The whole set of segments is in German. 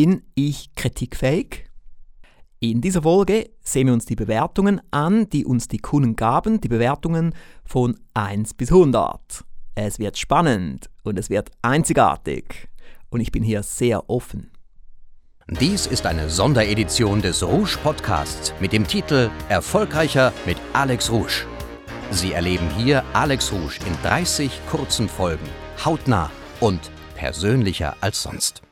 Bin ich kritikfähig? In dieser Folge sehen wir uns die Bewertungen an, die uns die Kunden gaben, die Bewertungen von 1 bis 100. Es wird spannend und es wird einzigartig und ich bin hier sehr offen. Dies ist eine Sonderedition des Rouge Podcasts mit dem Titel Erfolgreicher mit Alex Rouge. Sie erleben hier Alex Rouge in 30 kurzen Folgen, hautnah und persönlicher als sonst.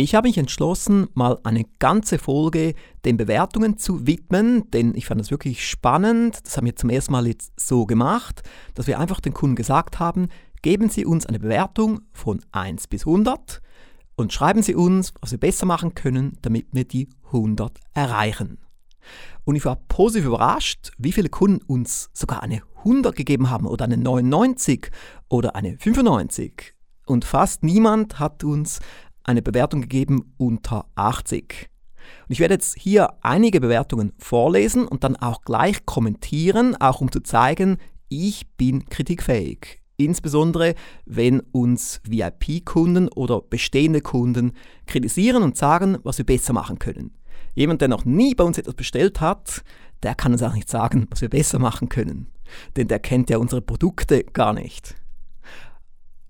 Ich habe mich entschlossen, mal eine ganze Folge den Bewertungen zu widmen, denn ich fand das wirklich spannend. Das haben wir zum ersten Mal jetzt so gemacht, dass wir einfach den Kunden gesagt haben, geben Sie uns eine Bewertung von 1 bis 100 und schreiben Sie uns, was wir besser machen können, damit wir die 100 erreichen. Und ich war positiv überrascht, wie viele Kunden uns sogar eine 100 gegeben haben oder eine 99 oder eine 95. Und fast niemand hat uns eine Bewertung gegeben unter 80. Und ich werde jetzt hier einige Bewertungen vorlesen und dann auch gleich kommentieren, auch um zu zeigen, ich bin kritikfähig. Insbesondere wenn uns VIP-Kunden oder bestehende Kunden kritisieren und sagen, was wir besser machen können. Jemand, der noch nie bei uns etwas bestellt hat, der kann uns auch nicht sagen, was wir besser machen können. Denn der kennt ja unsere Produkte gar nicht.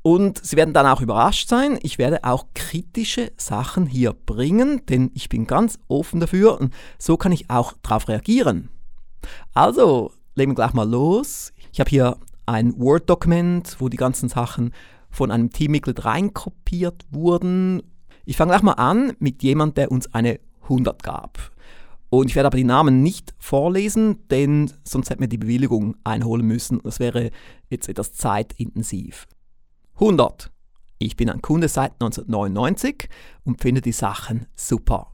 Und Sie werden dann auch überrascht sein, ich werde auch kritische Sachen hier bringen, denn ich bin ganz offen dafür und so kann ich auch darauf reagieren. Also, legen wir gleich mal los. Ich habe hier ein Word-Dokument, wo die ganzen Sachen von einem Teammitglied reinkopiert wurden. Ich fange gleich mal an mit jemand, der uns eine 100 gab. Und ich werde aber die Namen nicht vorlesen, denn sonst hätten wir die Bewilligung einholen müssen. Das wäre jetzt etwas zeitintensiv. 100. Ich bin ein Kunde seit 1999 und finde die Sachen super.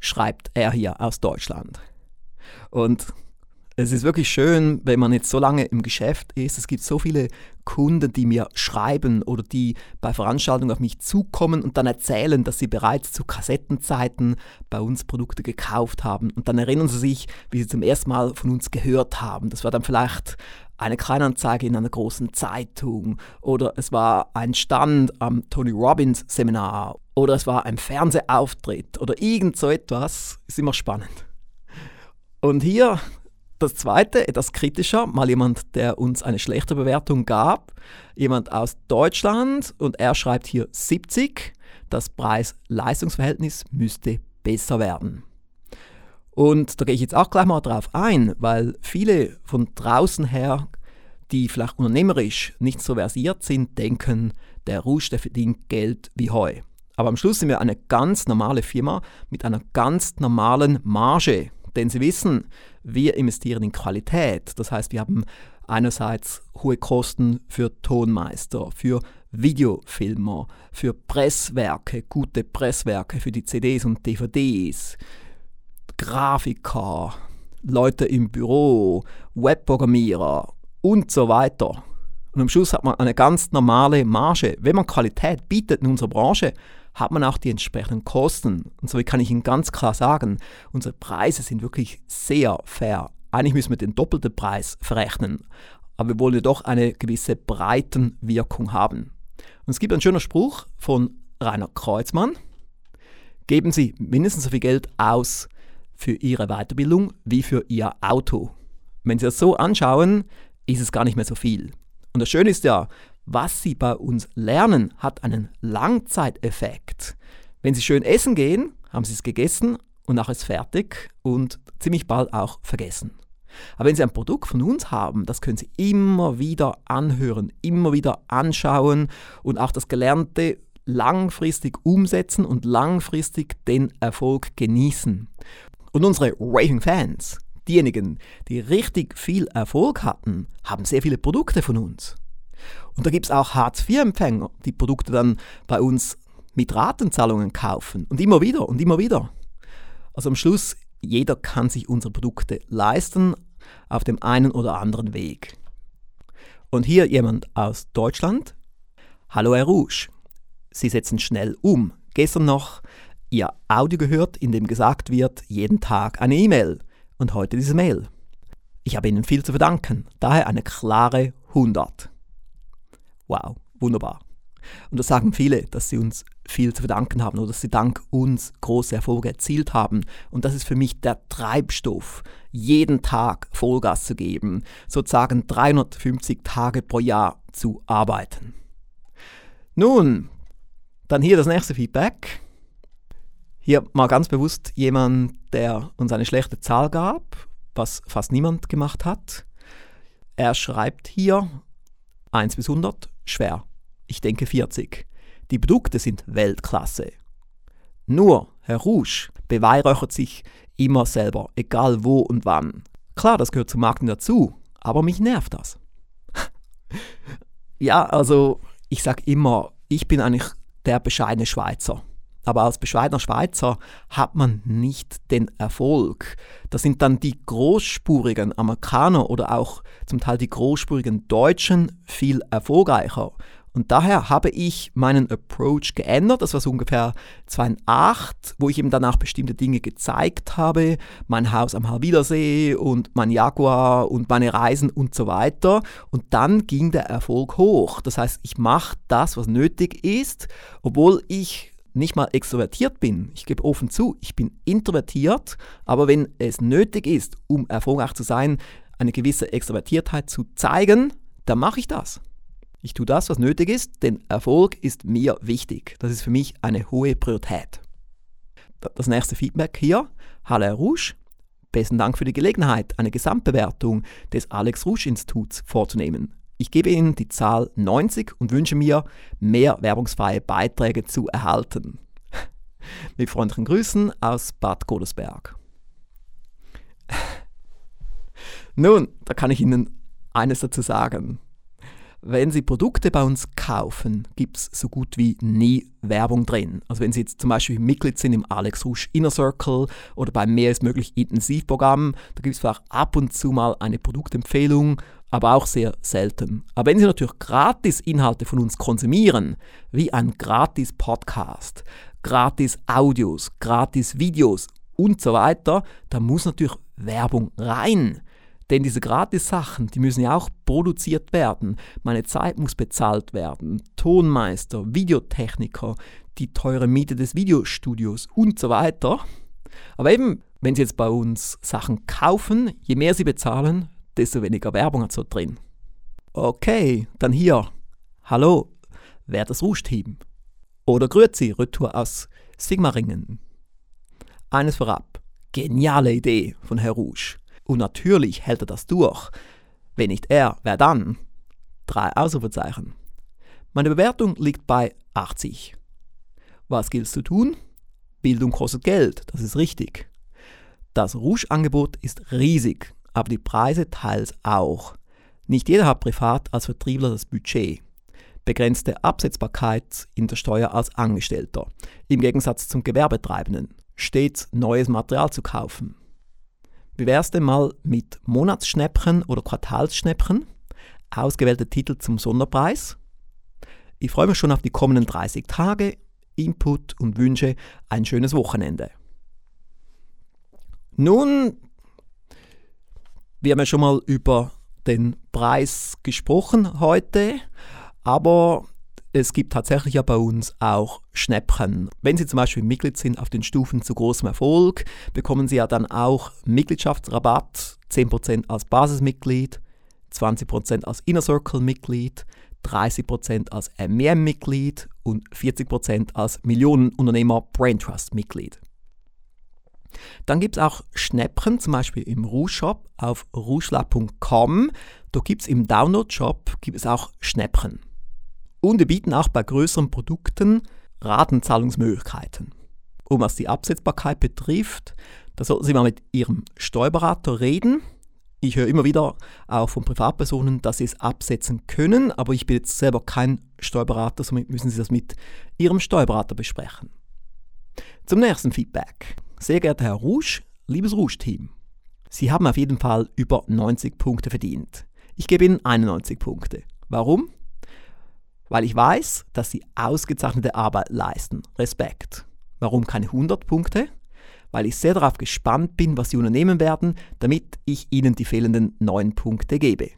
Schreibt er hier aus Deutschland. Und es ist wirklich schön, wenn man jetzt so lange im Geschäft ist. Es gibt so viele Kunden, die mir schreiben oder die bei Veranstaltungen auf mich zukommen und dann erzählen, dass sie bereits zu Kassettenzeiten bei uns Produkte gekauft haben. Und dann erinnern sie sich, wie sie zum ersten Mal von uns gehört haben. Das war dann vielleicht eine Kleinanzeige in einer großen Zeitung. Oder es war ein Stand am Tony Robbins Seminar. Oder es war ein Fernsehauftritt. Oder irgend so etwas. Ist immer spannend. Und hier das zweite, etwas kritischer, mal jemand, der uns eine schlechte Bewertung gab, jemand aus Deutschland. Und er schreibt hier 70, das Preis-Leistungsverhältnis müsste besser werden. Und da gehe ich jetzt auch gleich mal drauf ein, weil viele von draußen her, die vielleicht unternehmerisch nicht so versiert sind, denken, der Rouge, der verdient Geld wie Heu. Aber am Schluss sind wir eine ganz normale Firma mit einer ganz normalen Marge. Denn Sie wissen, wir investieren in Qualität. Das heißt, wir haben einerseits hohe Kosten für Tonmeister, für Videofilmer, für Presswerke, gute Presswerke für die CDs und DVDs, Grafiker, Leute im Büro, Webprogrammierer und so weiter. Und am Schluss hat man eine ganz normale Marge. Wenn man Qualität bietet in unserer Branche, hat man auch die entsprechenden Kosten. Und so kann ich Ihnen ganz klar sagen, unsere Preise sind wirklich sehr fair. Eigentlich müssen wir den doppelten Preis verrechnen, aber wir wollen doch eine gewisse Breitenwirkung haben. Und es gibt einen schönen Spruch von Rainer Kreuzmann. Geben Sie mindestens so viel Geld aus für Ihre Weiterbildung wie für Ihr Auto. Wenn Sie das so anschauen, ist es gar nicht mehr so viel. Und das Schöne ist ja, was Sie bei uns lernen, hat einen Langzeiteffekt. Wenn Sie schön essen gehen, haben Sie es gegessen und nachher ist fertig und ziemlich bald auch vergessen. Aber wenn Sie ein Produkt von uns haben, das können Sie immer wieder anhören, immer wieder anschauen und auch das Gelernte langfristig umsetzen und langfristig den Erfolg genießen. Und unsere Raving Fans, diejenigen, die richtig viel Erfolg hatten, haben sehr viele Produkte von uns. Und da gibt es auch Hartz-IV-Empfänger, die Produkte dann bei uns mit Ratenzahlungen kaufen. Und immer wieder und immer wieder. Also am Schluss, jeder kann sich unsere Produkte leisten auf dem einen oder anderen Weg. Und hier jemand aus Deutschland. Hallo Herr Rouge. Sie setzen schnell um. Gestern noch Ihr Audio gehört, in dem gesagt wird, jeden Tag eine E-Mail. Und heute diese Mail. Ich habe Ihnen viel zu verdanken. Daher eine klare 100. Wow, wunderbar. Und das sagen viele, dass sie uns viel zu verdanken haben oder dass sie dank uns große Erfolge erzielt haben. Und das ist für mich der Treibstoff, jeden Tag Vollgas zu geben, sozusagen 350 Tage pro Jahr zu arbeiten. Nun, dann hier das nächste Feedback. Hier mal ganz bewusst jemand, der uns eine schlechte Zahl gab, was fast niemand gemacht hat. Er schreibt hier 1 bis 100, schwer. Ich denke 40. Die Produkte sind Weltklasse. Nur, Herr Rouge beweihräuchert sich immer selber, egal wo und wann. Klar, das gehört zum Marketing dazu, aber mich nervt das. ja, also ich sage immer, ich bin eigentlich der bescheidene Schweizer. Aber als bescheidener Schweizer hat man nicht den Erfolg. Das sind dann die großspurigen Amerikaner oder auch zum Teil die großspurigen Deutschen viel erfolgreicher. Und daher habe ich meinen Approach geändert. Das war so ungefähr 2008, wo ich eben danach bestimmte Dinge gezeigt habe. Mein Haus am Halbidersee und mein Jaguar und meine Reisen und so weiter. Und dann ging der Erfolg hoch. Das heißt, ich mache das, was nötig ist, obwohl ich nicht mal extrovertiert bin. Ich gebe offen zu, ich bin introvertiert, aber wenn es nötig ist, um erfolgreich zu sein, eine gewisse Extrovertiertheit zu zeigen, dann mache ich das. Ich tue das, was nötig ist, denn Erfolg ist mir wichtig. Das ist für mich eine hohe Priorität. Das nächste Feedback hier. Hallo Herr Rouge. Besten Dank für die Gelegenheit, eine Gesamtbewertung des Alex Rouge Instituts vorzunehmen. Ich gebe Ihnen die Zahl 90 und wünsche mir, mehr werbungsfreie Beiträge zu erhalten. Mit freundlichen Grüßen aus Bad Godesberg. Nun, da kann ich Ihnen eines dazu sagen. Wenn Sie Produkte bei uns kaufen, gibt es so gut wie nie Werbung drin. Also wenn Sie jetzt zum Beispiel Mitglied sind im Alex Rouge Inner Circle oder beim Mehr ist möglich Intensivprogramm, da gibt es vielleicht ab und zu mal eine Produktempfehlung, aber auch sehr selten. Aber wenn Sie natürlich gratis Inhalte von uns konsumieren, wie ein gratis Podcast, gratis Audios, gratis Videos und so weiter, dann muss natürlich Werbung rein. Denn diese Gratis-Sachen, die müssen ja auch produziert werden. Meine Zeit muss bezahlt werden. Tonmeister, Videotechniker, die teure Miete des Videostudios und so weiter. Aber eben, wenn Sie jetzt bei uns Sachen kaufen, je mehr Sie bezahlen, desto weniger Werbung hat so drin. Okay, dann hier. Hallo, wer das Rouge-Team? Oder Grüezi, Retour aus Sigmaringen. Eines vorab, geniale Idee von Herr Rouge. Und natürlich hält er das durch. Wenn nicht er, wer dann? Drei Ausrufezeichen. Meine Bewertung liegt bei 80. Was gilt es zu tun? Bildung kostet Geld, das ist richtig. Das Rouge-Angebot ist riesig, aber die Preise teils auch. Nicht jeder hat privat als Vertriebler das Budget. Begrenzte Absetzbarkeit in der Steuer als Angestellter, im Gegensatz zum Gewerbetreibenden. Stets neues Material zu kaufen. Wie wär's denn mal mit Monatsschnäppchen oder Quartalsschnäppchen? Ausgewählte Titel zum Sonderpreis? Ich freue mich schon auf die kommenden 30 Tage, Input und wünsche ein schönes Wochenende. Nun, wir haben ja schon mal über den Preis gesprochen heute, aber es gibt tatsächlich ja bei uns auch Schnäppchen. Wenn Sie zum Beispiel Mitglied sind auf den Stufen zu großem Erfolg, bekommen Sie ja dann auch Mitgliedschaftsrabatt, 10% als Basismitglied, 20% als Inner Circle Mitglied, 30% als MEM-Mitglied und 40% als Millionenunternehmer Brain Trust Mitglied. Dann gibt es auch Schnäppchen, zum Beispiel im Rouge Shop auf rougelab.com. Da gibt es im Download-Shop auch Schnäppchen. Und wir bieten auch bei größeren Produkten Ratenzahlungsmöglichkeiten. Und was die Absetzbarkeit betrifft, da sollten Sie mal mit Ihrem Steuerberater reden. Ich höre immer wieder auch von Privatpersonen, dass sie es absetzen können, aber ich bin jetzt selber kein Steuerberater, somit müssen Sie das mit Ihrem Steuerberater besprechen. Zum nächsten Feedback. Sehr geehrter Herr Rouge, liebes Rouge-Team, Sie haben auf jeden Fall über 90 Punkte verdient. Ich gebe Ihnen 91 Punkte. Warum? weil ich weiß, dass sie ausgezeichnete Arbeit leisten. Respekt. Warum keine 100 Punkte? Weil ich sehr darauf gespannt bin, was sie unternehmen werden, damit ich ihnen die fehlenden 9 Punkte gebe.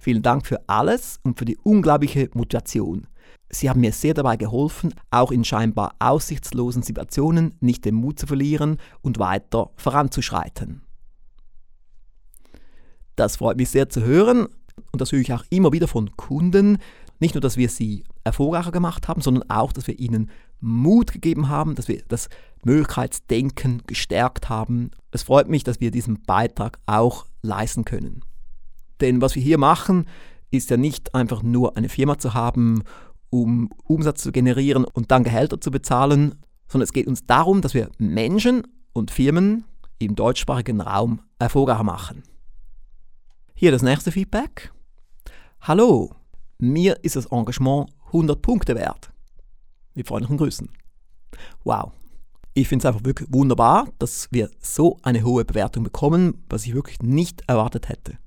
Vielen Dank für alles und für die unglaubliche Motivation. Sie haben mir sehr dabei geholfen, auch in scheinbar aussichtslosen Situationen nicht den Mut zu verlieren und weiter voranzuschreiten. Das freut mich sehr zu hören und das höre ich auch immer wieder von Kunden. Nicht nur, dass wir sie erfolgreicher gemacht haben, sondern auch, dass wir ihnen Mut gegeben haben, dass wir das Möglichkeitsdenken gestärkt haben. Es freut mich, dass wir diesen Beitrag auch leisten können. Denn was wir hier machen, ist ja nicht einfach nur eine Firma zu haben um Umsatz zu generieren und dann Gehälter zu bezahlen, sondern es geht uns darum, dass wir Menschen und Firmen im deutschsprachigen Raum erfolgreicher machen. Hier das nächste Feedback. Hallo, mir ist das Engagement 100 Punkte wert. Mit freundlichen Grüßen. Wow. Ich finde es einfach wirklich wunderbar, dass wir so eine hohe Bewertung bekommen, was ich wirklich nicht erwartet hätte.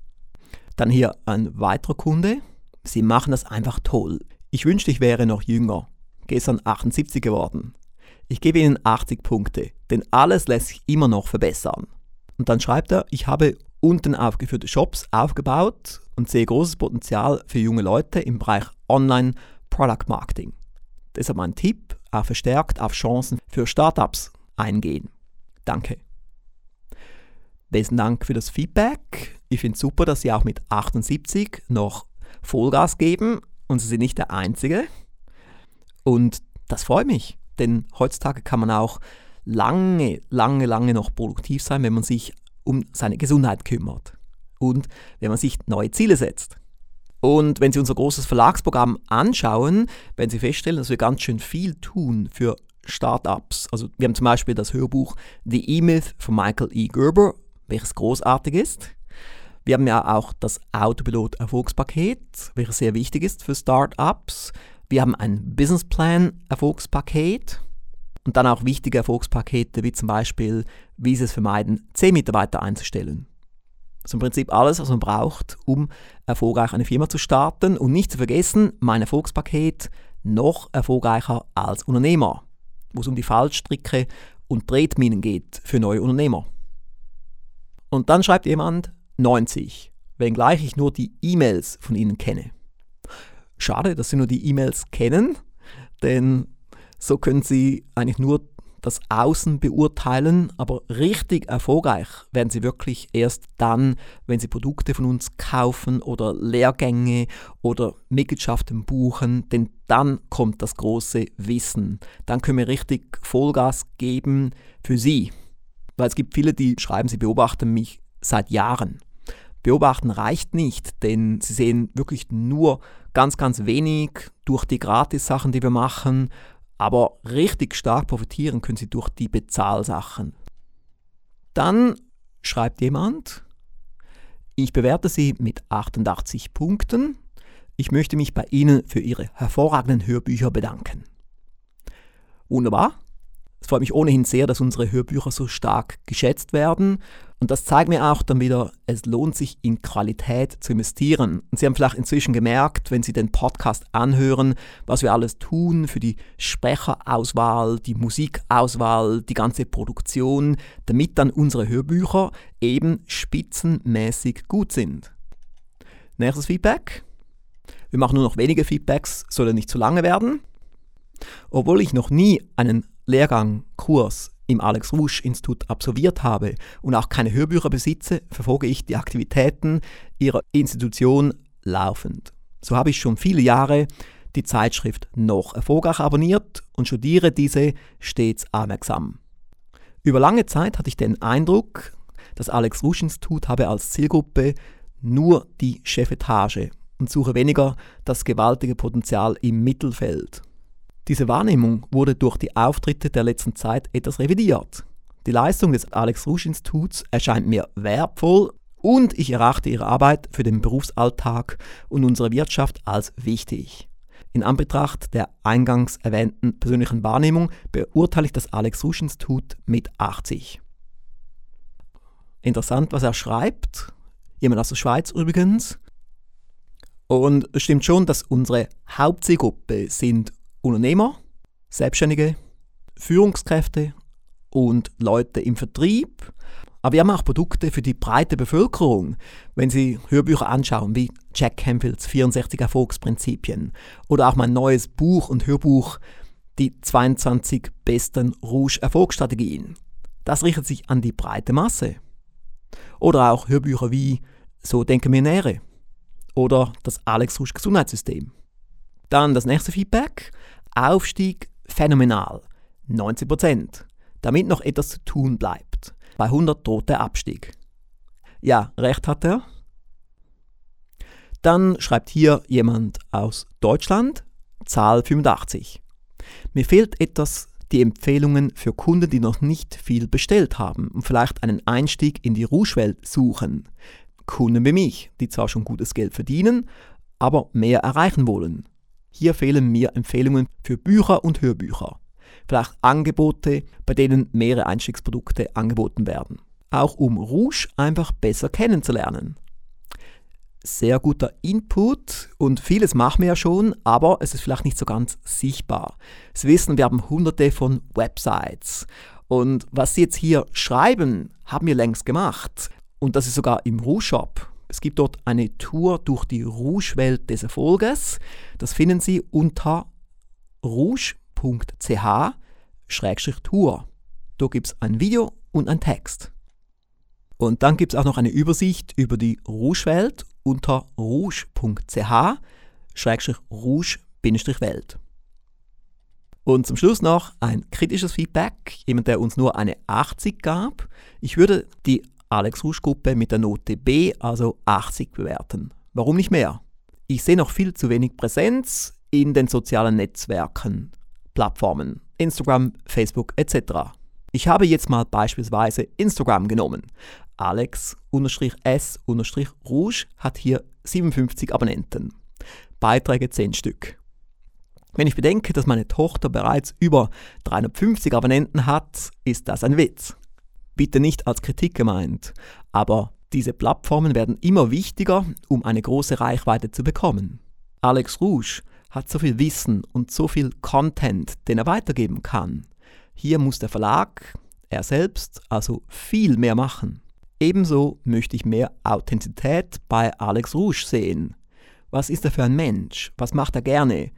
Dann hier ein weiterer Kunde. Sie machen das einfach toll. Ich wünschte, ich wäre noch jünger. Gestern 78 geworden. Ich gebe Ihnen 80 Punkte, denn alles lässt sich immer noch verbessern. Und dann schreibt er, ich habe unten aufgeführte Shops aufgebaut und sehe großes Potenzial für junge Leute im Bereich Online Product Marketing. Deshalb mein Tipp, auch verstärkt auf Chancen für Startups eingehen. Danke. Besten Dank für das Feedback. Ich finde es super, dass Sie auch mit 78 noch Vollgas geben und Sie sind nicht der Einzige. Und das freut mich, denn heutzutage kann man auch lange, lange, lange noch produktiv sein, wenn man sich um seine Gesundheit kümmert und wenn man sich neue Ziele setzt. Und wenn Sie unser großes Verlagsprogramm anschauen, werden Sie feststellen, dass wir ganz schön viel tun für Startups. Also wir haben zum Beispiel das Hörbuch The E-Myth von Michael E. Gerber, welches großartig ist. Wir haben ja auch das Autopilot Erfolgspaket, welches sehr wichtig ist für Startups. Wir haben ein Businessplan Erfolgspaket und dann auch wichtige Erfolgspakete wie zum Beispiel, wie Sie es vermeiden, 10 Mitarbeiter einzustellen. Das ist im Prinzip alles, was man braucht, um erfolgreich eine Firma zu starten und nicht zu vergessen, mein Erfolgspaket noch erfolgreicher als Unternehmer, wo es um die Fallstricke und Tretminen geht für neue Unternehmer. Und dann schreibt jemand, 90, wenngleich ich nur die E-Mails von Ihnen kenne. Schade, dass Sie nur die E-Mails kennen, denn so können Sie eigentlich nur das Außen beurteilen, aber richtig erfolgreich werden Sie wirklich erst dann, wenn Sie Produkte von uns kaufen oder Lehrgänge oder Mitgliedschaften buchen, denn dann kommt das große Wissen. Dann können wir richtig Vollgas geben für Sie. Weil es gibt viele, die schreiben, sie beobachten mich seit Jahren. Beobachten reicht nicht, denn sie sehen wirklich nur ganz, ganz wenig durch die Gratis-Sachen, die wir machen, aber richtig stark profitieren können sie durch die Bezahlsachen. Dann schreibt jemand, ich bewerte Sie mit 88 Punkten. Ich möchte mich bei Ihnen für Ihre hervorragenden Hörbücher bedanken. Wunderbar. Es freut mich ohnehin sehr, dass unsere Hörbücher so stark geschätzt werden. Und das zeigt mir auch dann wieder, es lohnt sich in Qualität zu investieren. Und Sie haben vielleicht inzwischen gemerkt, wenn Sie den Podcast anhören, was wir alles tun für die Sprecherauswahl, die Musikauswahl, die ganze Produktion, damit dann unsere Hörbücher eben spitzenmäßig gut sind. Nächstes Feedback. Wir machen nur noch wenige Feedbacks, soll er nicht zu lange werden. Obwohl ich noch nie einen Lehrgang, Kurs im Alex Rouge Institut absolviert habe und auch keine Hörbücher besitze, verfolge ich die Aktivitäten ihrer Institution laufend. So habe ich schon viele Jahre die Zeitschrift noch erfolgreich abonniert und studiere diese stets aufmerksam. Über lange Zeit hatte ich den Eindruck, das Alex Rouge Institut habe als Zielgruppe nur die Chefetage und suche weniger das gewaltige Potenzial im Mittelfeld. Diese Wahrnehmung wurde durch die Auftritte der letzten Zeit etwas revidiert. Die Leistung des Alex Rouge Instituts erscheint mir wertvoll und ich erachte ihre Arbeit für den Berufsalltag und unsere Wirtschaft als wichtig. In Anbetracht der eingangs erwähnten persönlichen Wahrnehmung beurteile ich das Alex Rouge Institut mit 80. Interessant, was er schreibt. Jemand aus der Schweiz übrigens. Und es stimmt schon, dass unsere Hauptzielgruppe sind Unternehmer, Selbstständige, Führungskräfte und Leute im Vertrieb, Aber wir haben auch Produkte für die breite Bevölkerung. Wenn Sie Hörbücher anschauen, wie Jack Campbells 64 Erfolgsprinzipien oder auch mein neues Buch und Hörbuch, die 22 besten Rouge-Erfolgsstrategien. Das richtet sich an die breite Masse. Oder auch Hörbücher wie So denke Millionäre oder das Alex Rouge Gesundheitssystem. Dann das nächste Feedback. Aufstieg phänomenal. 90%. Damit noch etwas zu tun bleibt. Bei 100 droht der Abstieg. Ja, recht hat er. Dann schreibt hier jemand aus Deutschland, Zahl 85. Mir fehlt etwas die Empfehlungen für Kunden, die noch nicht viel bestellt haben und vielleicht einen Einstieg in die Rouge-Welt suchen. Kunden wie mich, die zwar schon gutes Geld verdienen, aber mehr erreichen wollen. Hier fehlen mir Empfehlungen für Bücher und Hörbücher. Vielleicht Angebote, bei denen mehrere Einstiegsprodukte angeboten werden auch um Rouge einfach besser kennenzulernen. Sehr guter Input und vieles machen wir ja schon, aber es ist vielleicht nicht so ganz sichtbar. Sie wissen, wir haben hunderte von Websites und was Sie jetzt hier schreiben, haben wir längst gemacht und das ist sogar im Rouge Shop. Es gibt dort eine Tour durch die Rouge-Welt des Erfolges. Das finden Sie unter rouge.ch-tour. Da gibt es ein Video und ein Text. Und dann gibt es auch noch eine Übersicht über die Rouge-Welt unter rouge.ch-rouge-welt. Und zum Schluss noch ein kritisches Feedback, jemand, der uns nur eine 80 gab. Ich würde die Alex Rouge Gruppe mit der Note B, also 80, bewerten. Warum nicht mehr? Ich sehe noch viel zu wenig Präsenz in den sozialen Netzwerken, Plattformen, Instagram, Facebook etc. Ich habe jetzt mal beispielsweise Instagram genommen. Alex-S-Rouge hat hier 57 Abonnenten. Beiträge 10 Stück. Wenn ich bedenke, dass meine Tochter bereits über 350 Abonnenten hat, ist das ein Witz. Bitte nicht als Kritik gemeint, aber diese Plattformen werden immer wichtiger, um eine große Reichweite zu bekommen. Alex Rouge hat so viel Wissen und so viel Content, den er weitergeben kann. Hier muss der Verlag, er selbst, also viel mehr machen. Ebenso möchte ich mehr Authentizität bei Alex Rouge sehen. Was ist er für ein Mensch? Was macht er gerne?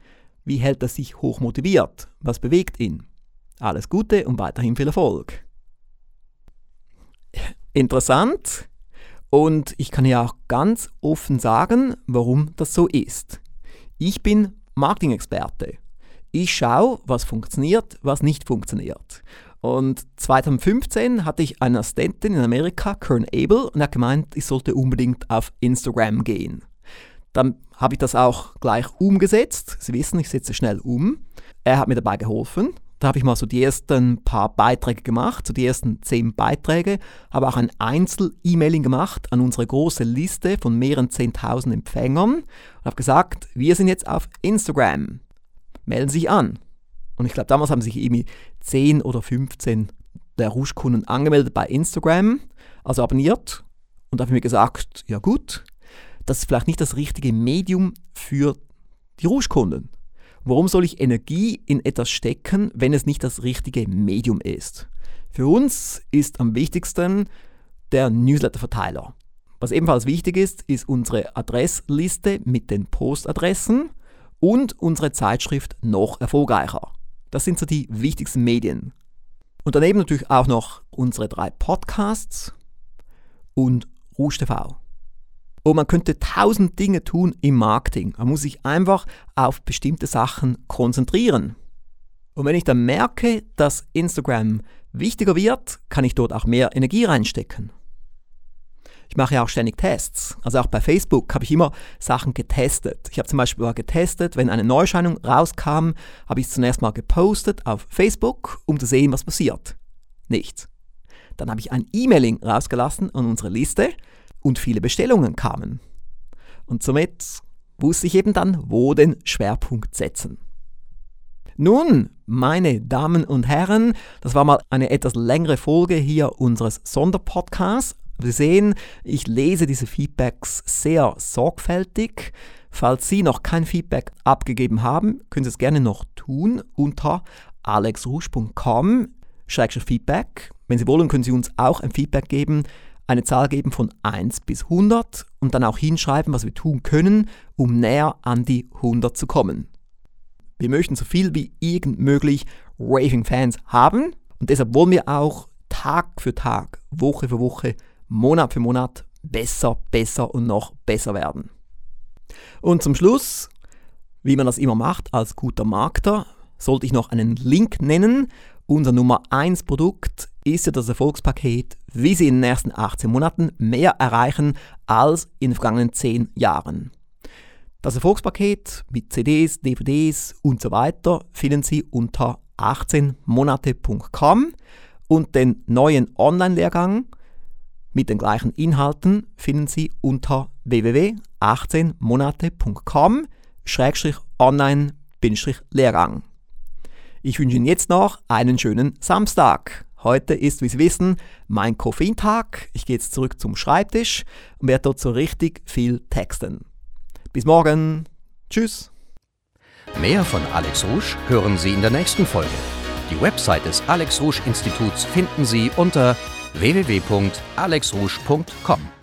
Wie hält er sich hoch motiviert? Was bewegt ihn? Alles Gute und weiterhin viel Erfolg. Interessant. Und ich kann ja auch ganz offen sagen, warum das so ist. Ich bin Marketing-Experte. Ich schaue, was funktioniert, was nicht funktioniert. Und 2015 hatte ich eine Assistentin in Amerika, Kern Abel, und er hat gemeint, ich sollte unbedingt auf Instagram gehen. Dann habe ich das auch gleich umgesetzt. Sie wissen, ich setze schnell um. Er hat mir dabei geholfen. Da habe ich mal so die ersten paar Beiträge gemacht, so die ersten zehn Beiträge, habe auch ein Einzel-E-Mailing gemacht an unsere große Liste von mehreren zehntausend Empfängern und habe gesagt, wir sind jetzt auf Instagram. Melden Sie sich an. Und ich glaube, damals haben sich irgendwie 10 oder 15 der Rouge-Kunden angemeldet bei Instagram, also abonniert. Und da habe ich mir gesagt, ja gut, das ist vielleicht nicht das richtige Medium für die Rouge-Kunden. Warum soll ich Energie in etwas stecken, wenn es nicht das richtige Medium ist? Für uns ist am wichtigsten der Newsletter-Verteiler. Was ebenfalls wichtig ist, ist unsere Adressliste mit den Postadressen und unsere Zeitschrift noch erfolgreicher. Das sind so die wichtigsten Medien. Und daneben natürlich auch noch unsere drei Podcasts und Rouge TV. Und man könnte tausend Dinge tun im Marketing. Man muss sich einfach auf bestimmte Sachen konzentrieren. Und wenn ich dann merke, dass Instagram wichtiger wird, kann ich dort auch mehr Energie reinstecken. Ich mache ja auch ständig Tests. Also auch bei Facebook habe ich immer Sachen getestet. Ich habe zum Beispiel mal getestet, wenn eine Neuerscheinung rauskam, habe ich es zunächst mal gepostet auf Facebook, um zu sehen, was passiert. Nichts. Dann habe ich ein E-Mailing rausgelassen an unsere Liste und viele Bestellungen kamen. Und somit wusste ich eben dann, wo den Schwerpunkt setzen. Nun, meine Damen und Herren, das war mal eine etwas längere Folge hier unseres Sonderpodcasts Sie sehen, ich lese diese Feedbacks sehr sorgfältig. Falls Sie noch kein Feedback abgegeben haben, können Sie es gerne noch tun unter alexrouge.com Feedback. Wenn Sie wollen, können Sie uns auch ein Feedback geben, eine Zahl geben von 1 bis 100 und dann auch hinschreiben, was wir tun können, um näher an die 100 zu kommen. Wir möchten so viel wie irgend möglich Raving-Fans haben und deshalb wollen wir auch Tag für Tag, Woche für Woche, Monat für Monat besser, besser und noch besser werden. Und zum Schluss, wie man das immer macht als guter Markter, sollte ich noch einen Link nennen. Unser Nummer 1 Produkt ist ja das Erfolgspaket, wie Sie in den ersten 18 Monaten mehr erreichen als in den vergangenen 10 Jahren. Das Erfolgspaket mit CDs, DVDs und so weiter finden Sie unter 18monate.com und den neuen Online-Lehrgang mit den gleichen Inhalten finden Sie unter www.18monate.com-online-lehrgang. Ich wünsche Ihnen jetzt noch einen schönen Samstag. Heute ist, wie Sie wissen, mein Koffeintag. Ich gehe jetzt zurück zum Schreibtisch und werde dort so richtig viel texten. Bis morgen. Tschüss. Mehr von Alex Rouge hören Sie in der nächsten Folge. Die Website des Alex Rouge Instituts finden Sie unter www.alexrouge.com.